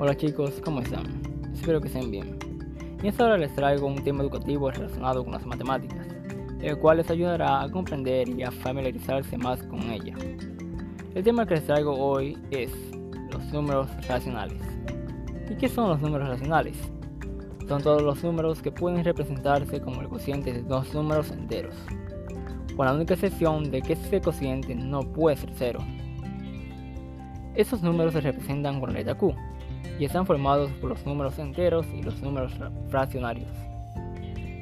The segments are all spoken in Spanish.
Hola chicos, ¿cómo están? Espero que estén bien. En esta hora les traigo un tema educativo relacionado con las matemáticas, el cual les ayudará a comprender y a familiarizarse más con ella. El tema que les traigo hoy es los números racionales. ¿Y qué son los números racionales? Son todos los números que pueden representarse como el cociente de dos números enteros, con la única excepción de que ese cociente no puede ser cero. Estos números se representan con la letra Q y están formados por los números enteros y los números fraccionarios.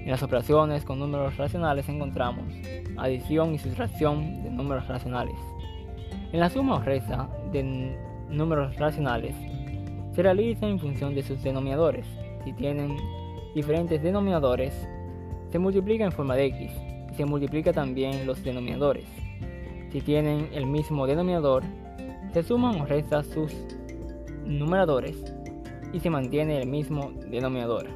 En las operaciones con números racionales encontramos adición y sustracción de números racionales. En la suma o resta de números racionales se realiza en función de sus denominadores. Si tienen diferentes denominadores, se multiplica en forma de x y se multiplica también los denominadores. Si tienen el mismo denominador, se suman o restan sus numeradores y se mantiene el mismo denominador.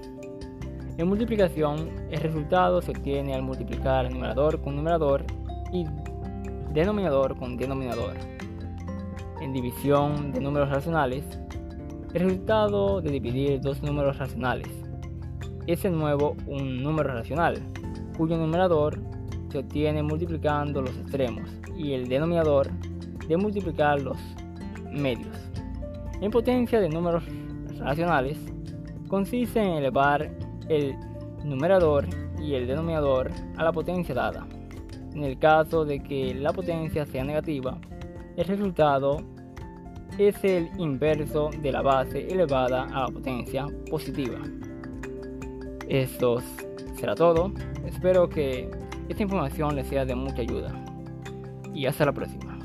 En multiplicación, el resultado se obtiene al multiplicar numerador con numerador y denominador con denominador. En división de números racionales, el resultado de dividir dos números racionales es de nuevo un número racional, cuyo numerador se obtiene multiplicando los extremos y el denominador de multiplicar los medios. En potencia de números racionales consiste en elevar el numerador y el denominador a la potencia dada. En el caso de que la potencia sea negativa, el resultado es el inverso de la base elevada a la potencia positiva. Esto será todo. Espero que esta información les sea de mucha ayuda. Y hasta la próxima.